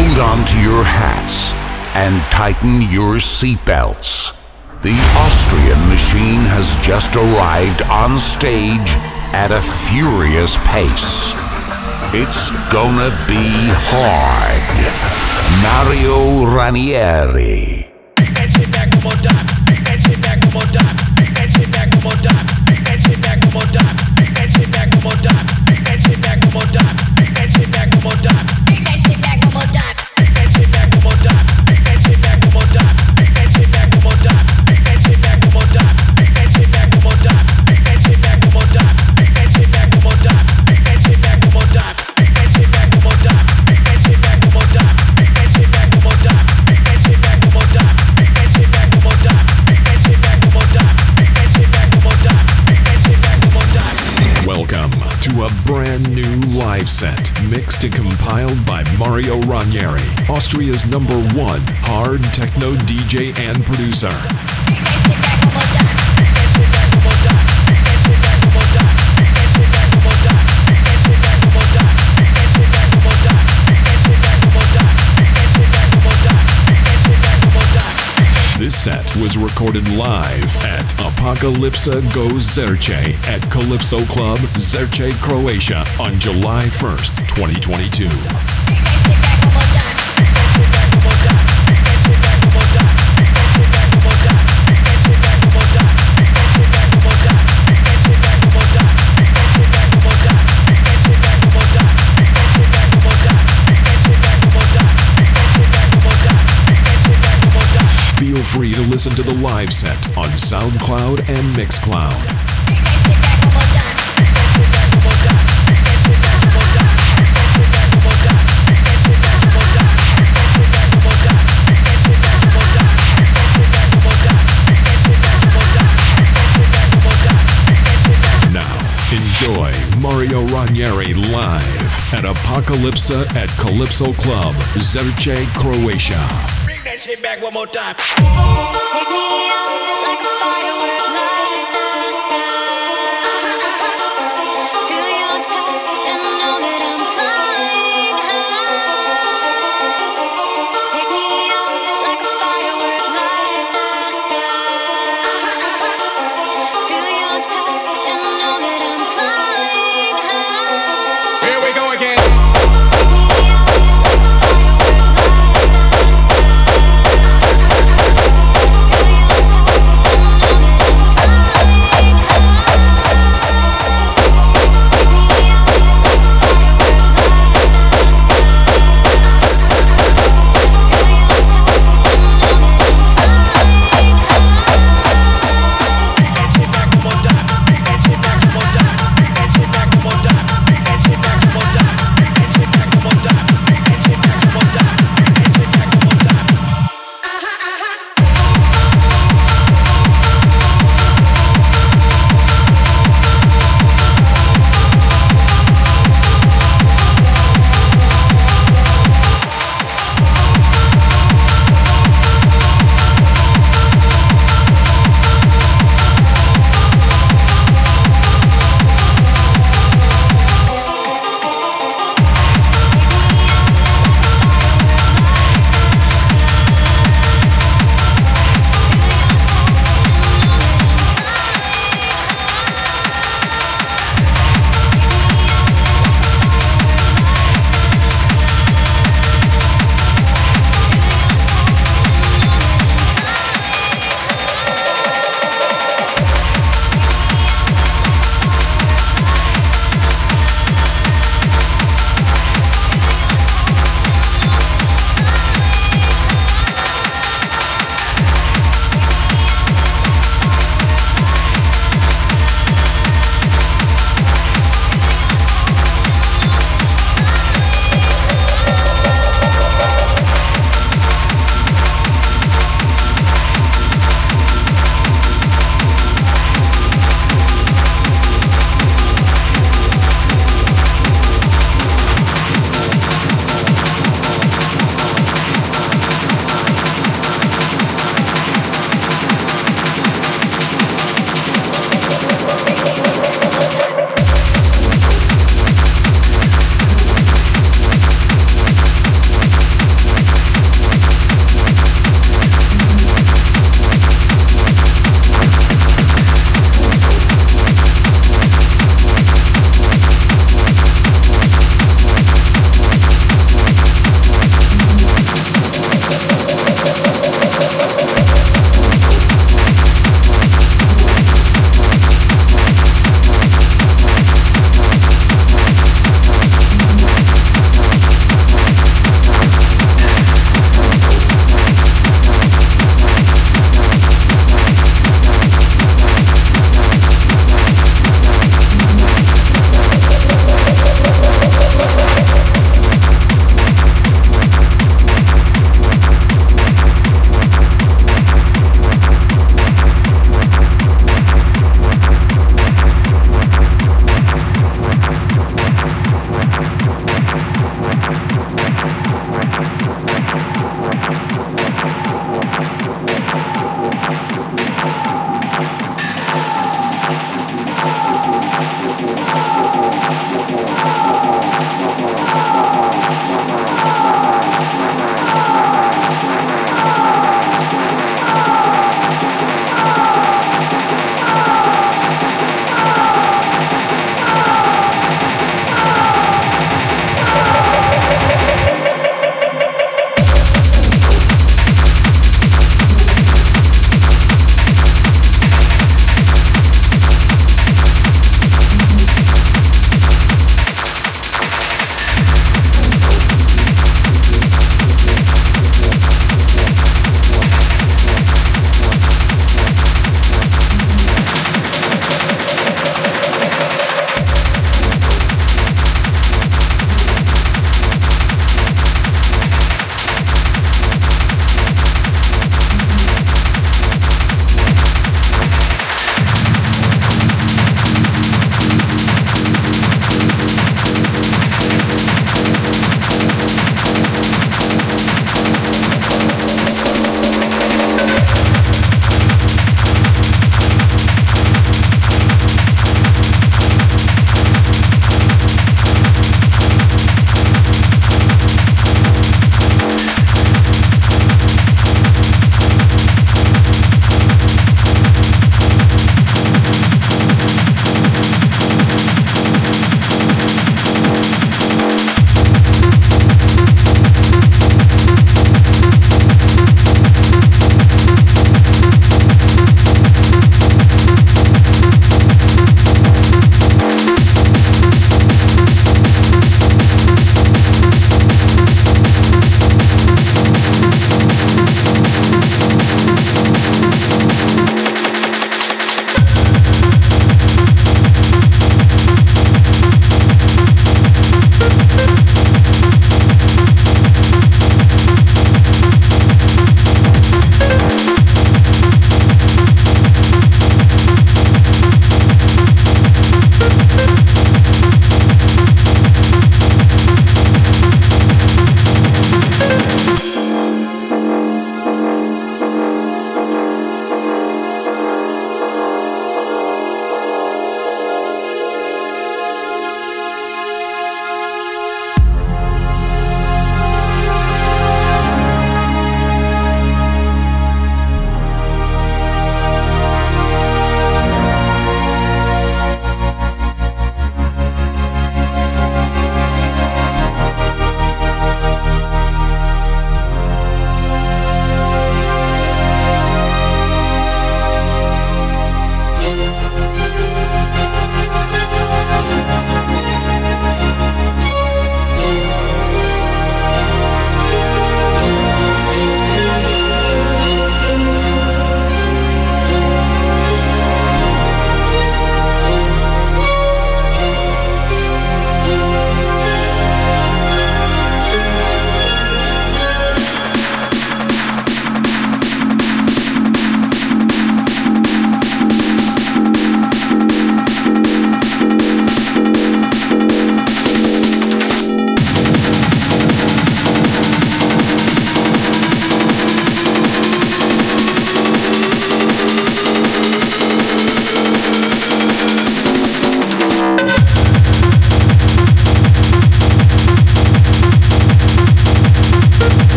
Hold on to your hats and tighten your seatbelts. The Austrian machine has just arrived on stage at a furious pace. It's gonna be hard. Mario Ranieri. Mixed and compiled by Mario Ranieri, Austria's number one hard techno DJ and producer. This set was recorded live at Apokalypsa Goes Zrće at Kalypso Club, Zrće, Croatia on July 1st, 2022. Listen to the live set on SoundCloud and Mixcloud. Now, enjoy Mario Ranieri live at Apokalypsa at Kalypso Club, Zrće, Croatia. That shit back one more time. Take me out like a light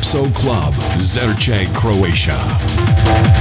Kalypso Club, Zrće, Croatia.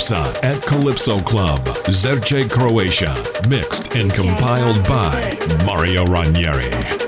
Calypso at Kalypso Club, Zrće Croatia, mixed and compiled by Mario Ranieri.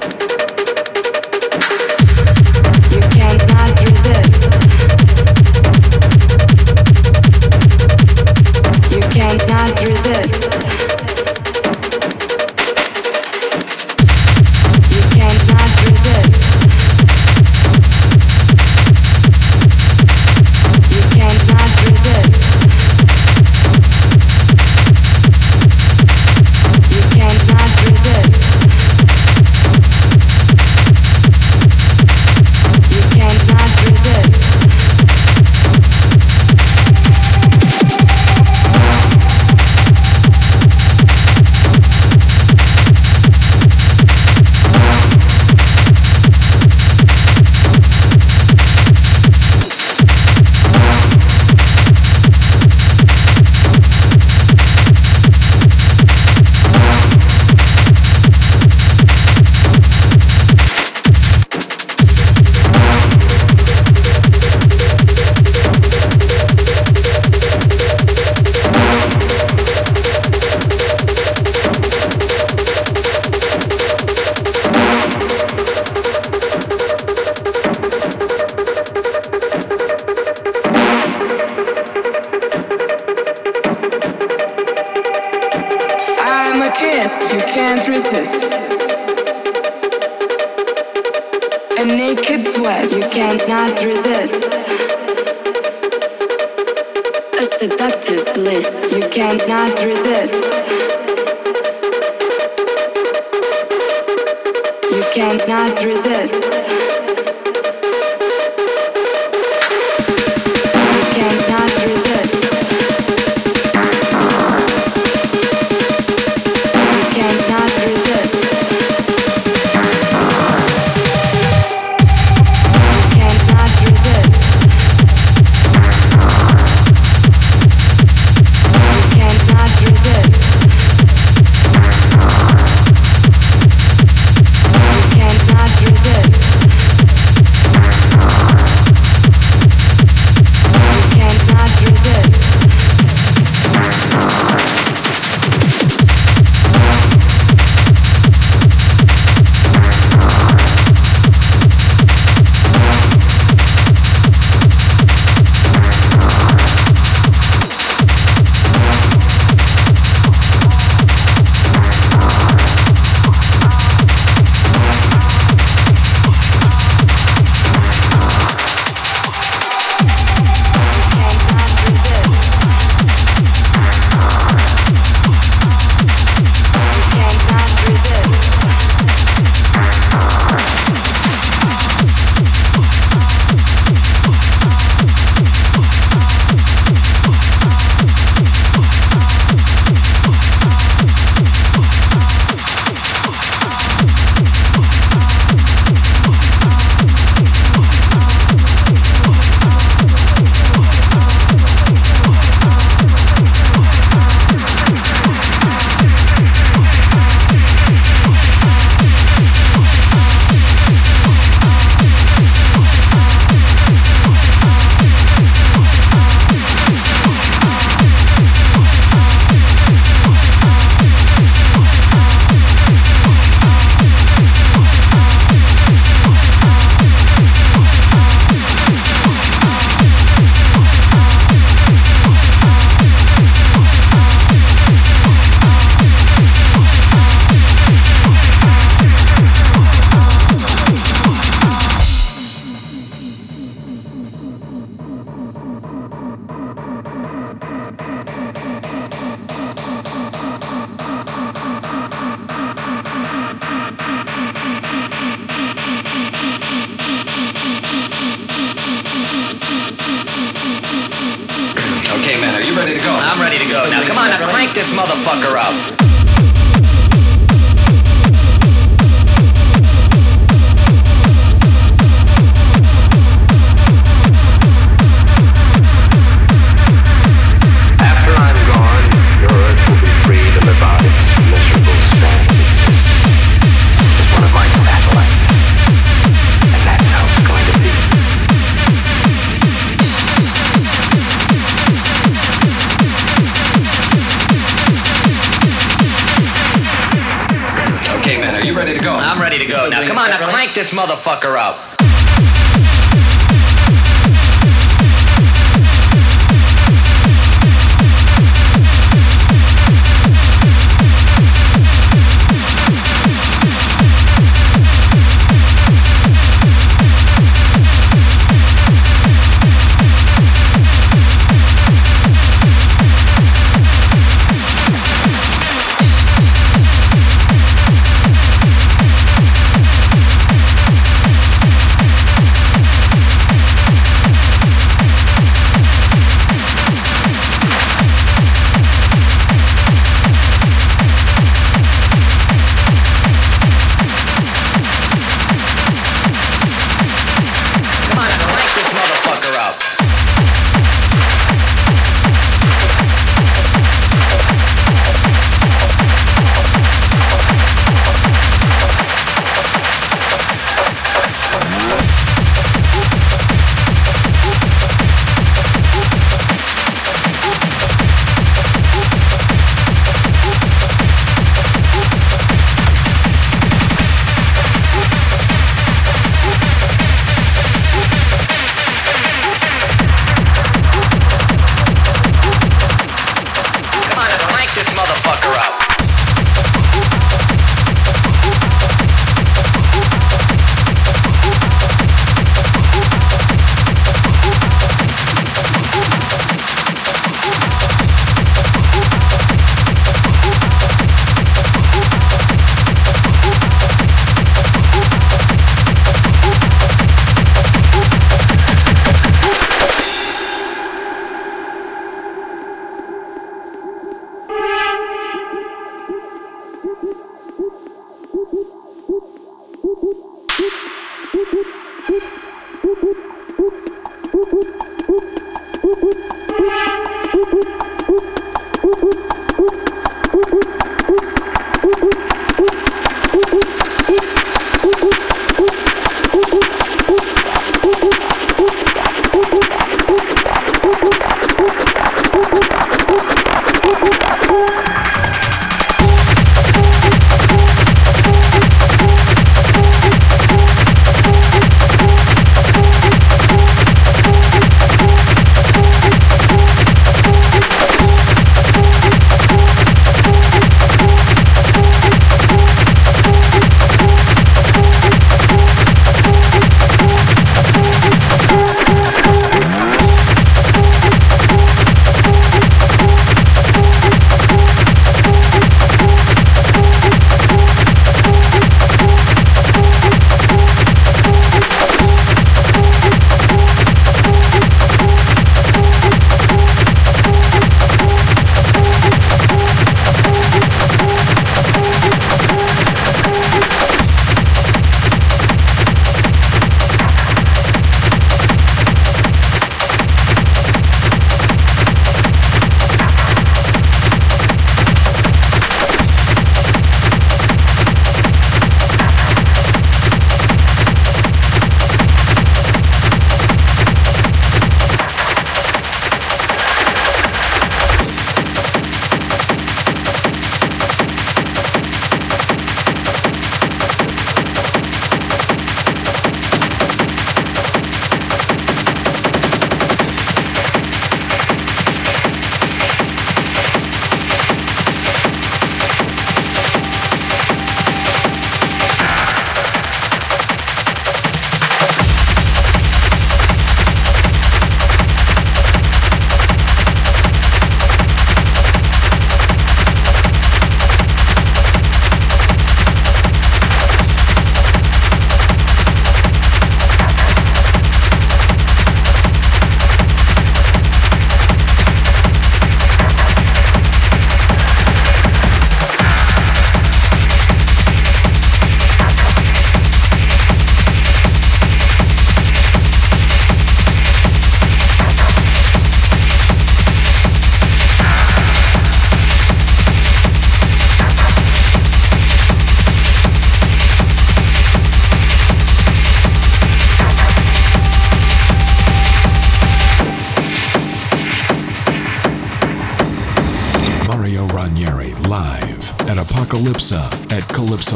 Oops.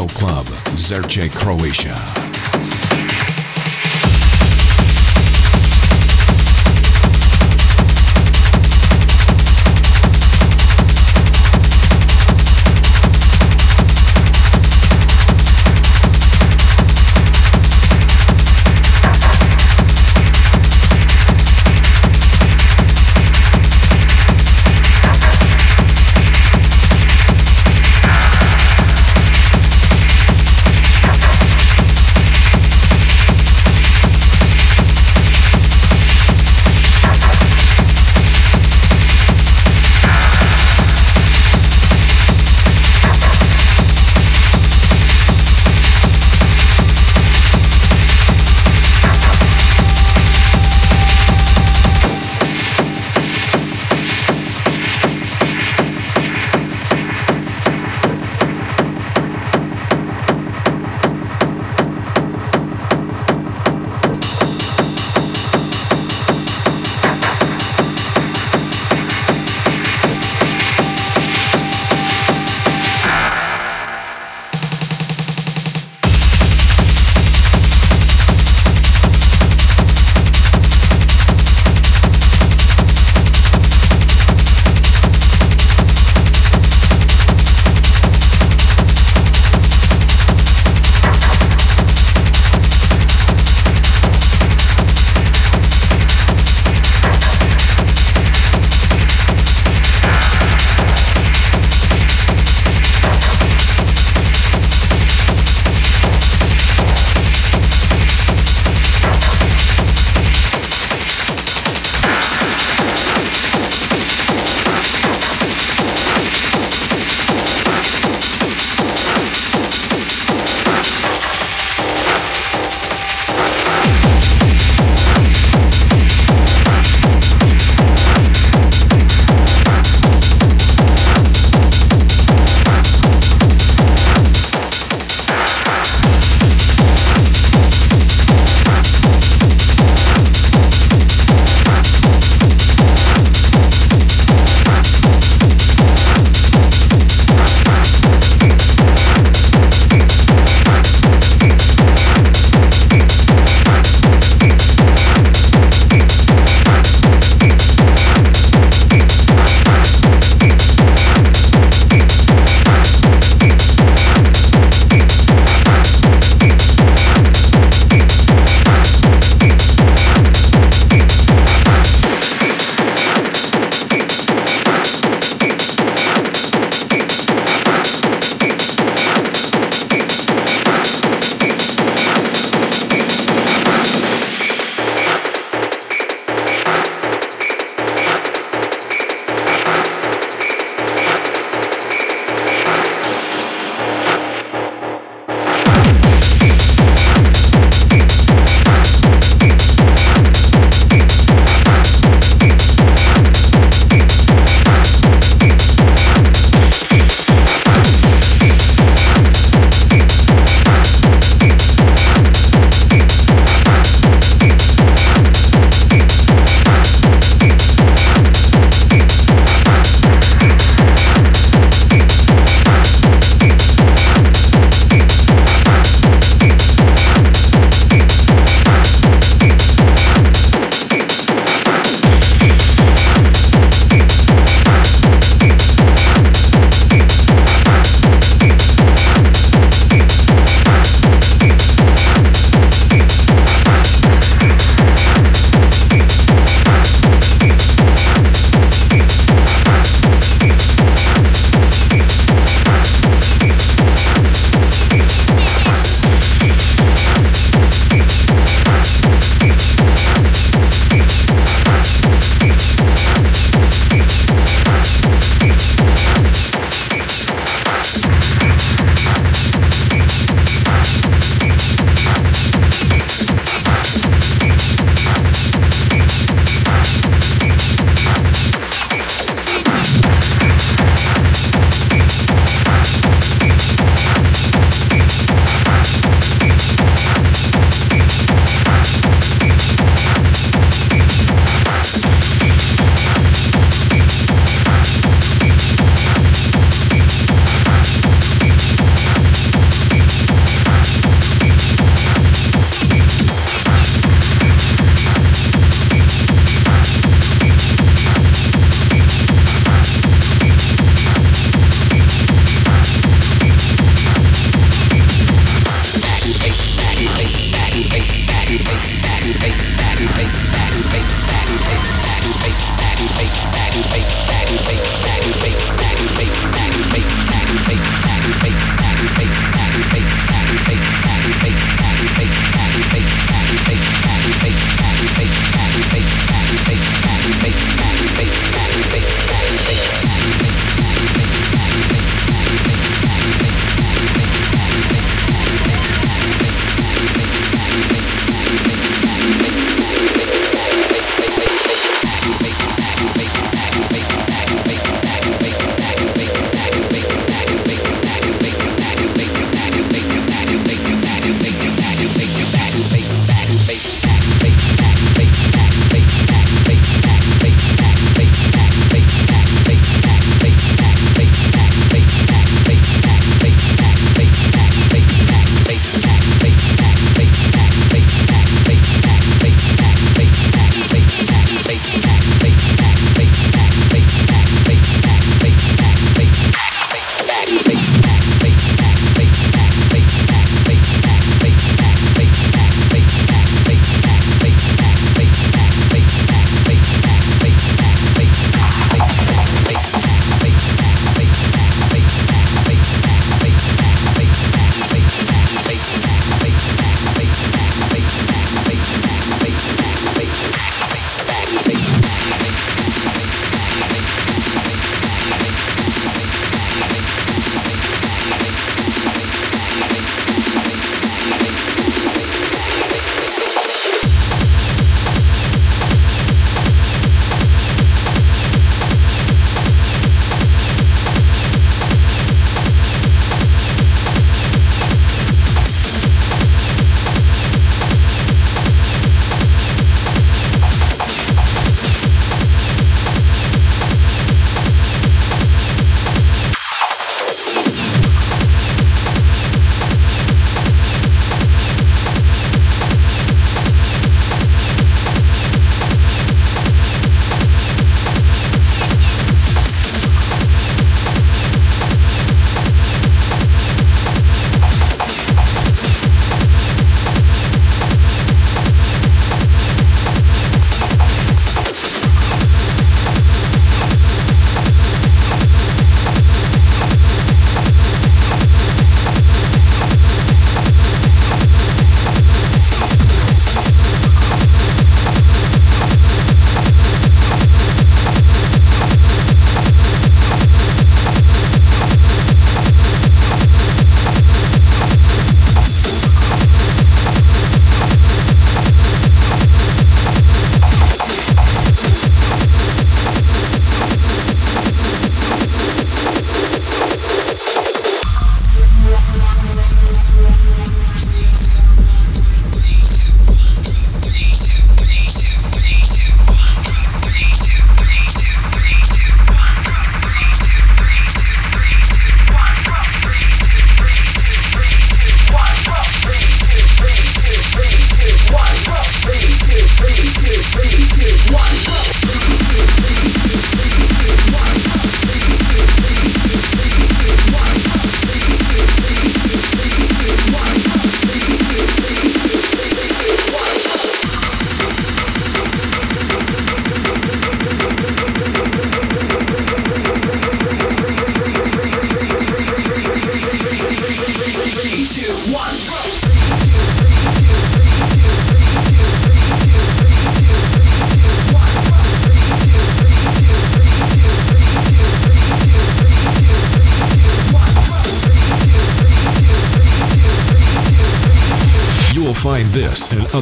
Club, Zrće, Croatia.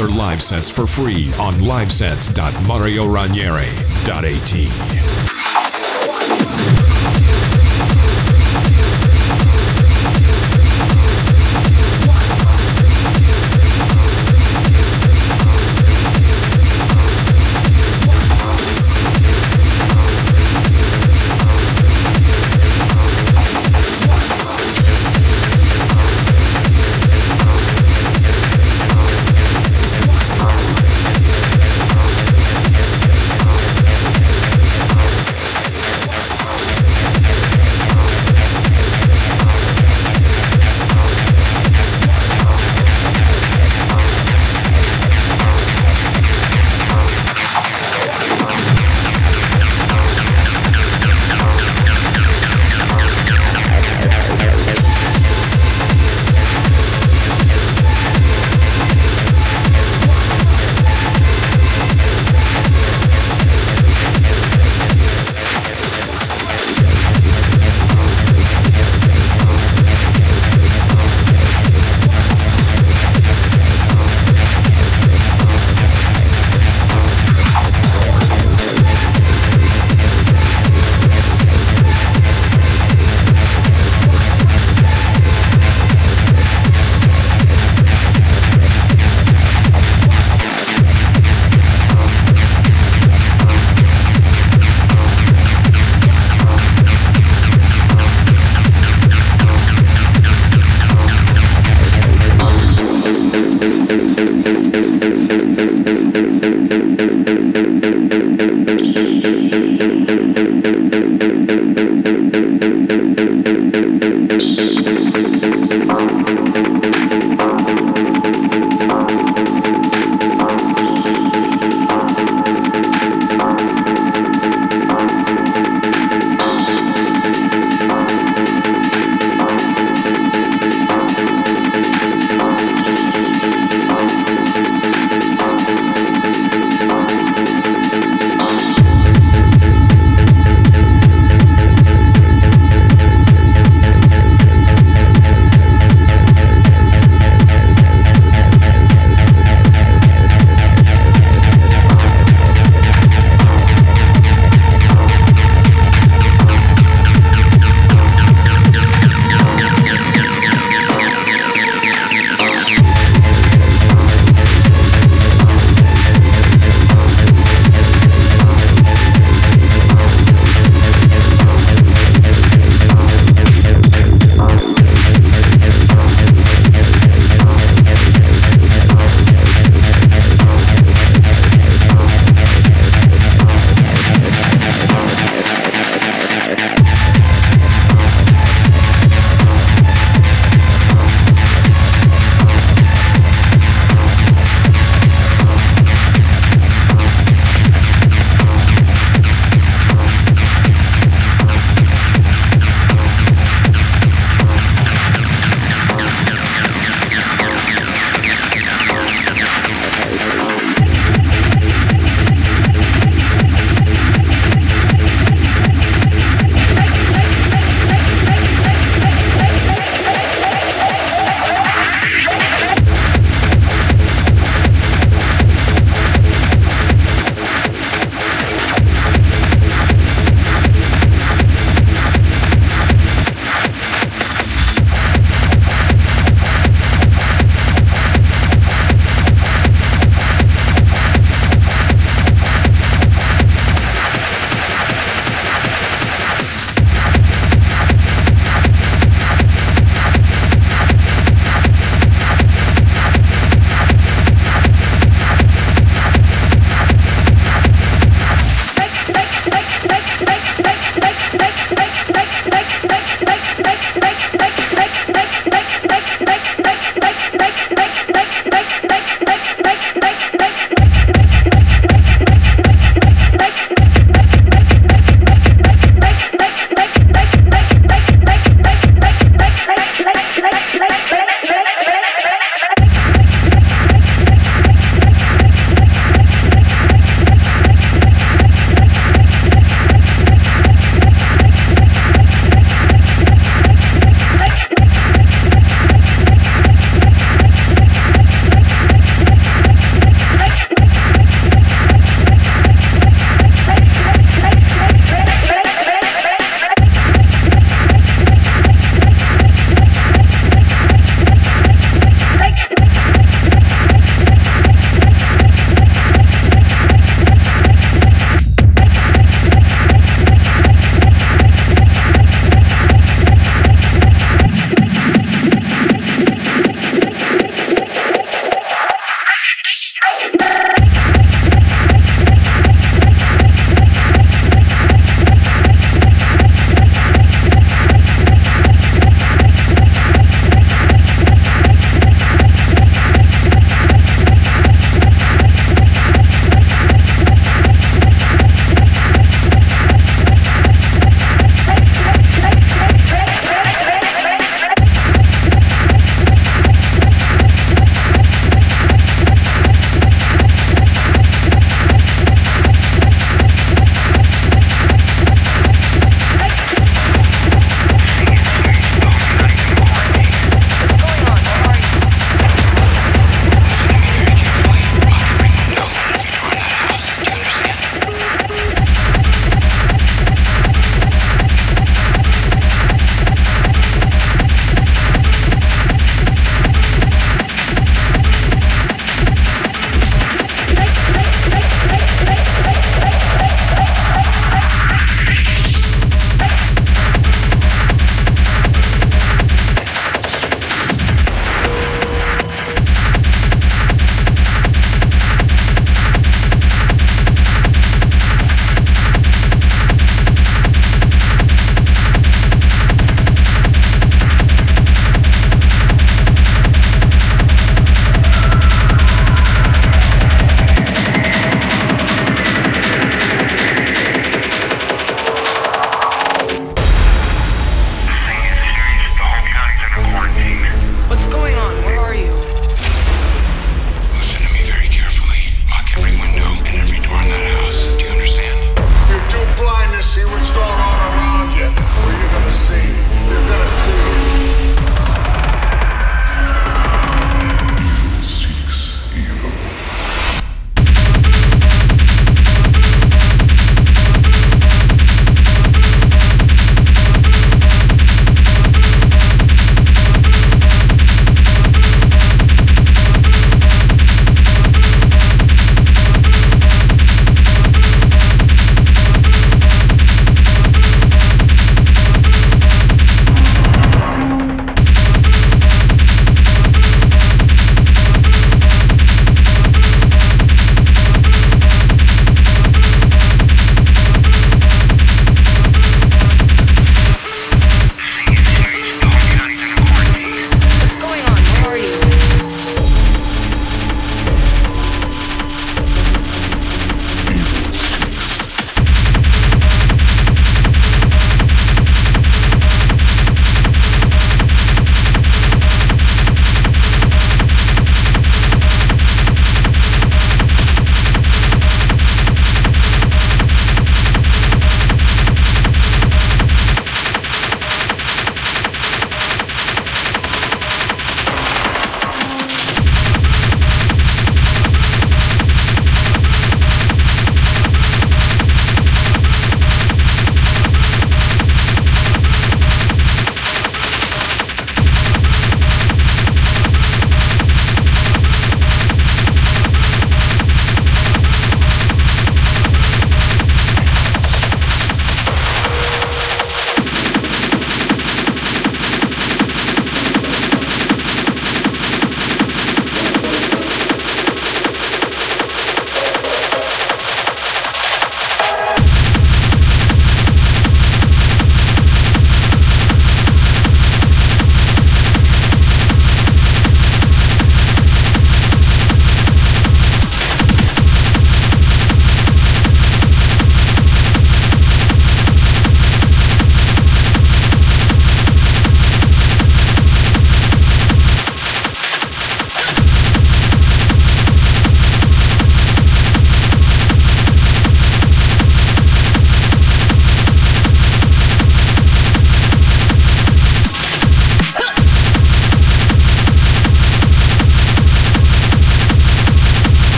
Other live sets for free on livesets.marioranieri.at.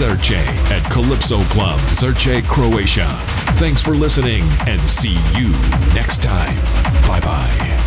Zrće at Kalypso Club, Zrće Croatia. Thanks for listening and see you next time. Bye bye.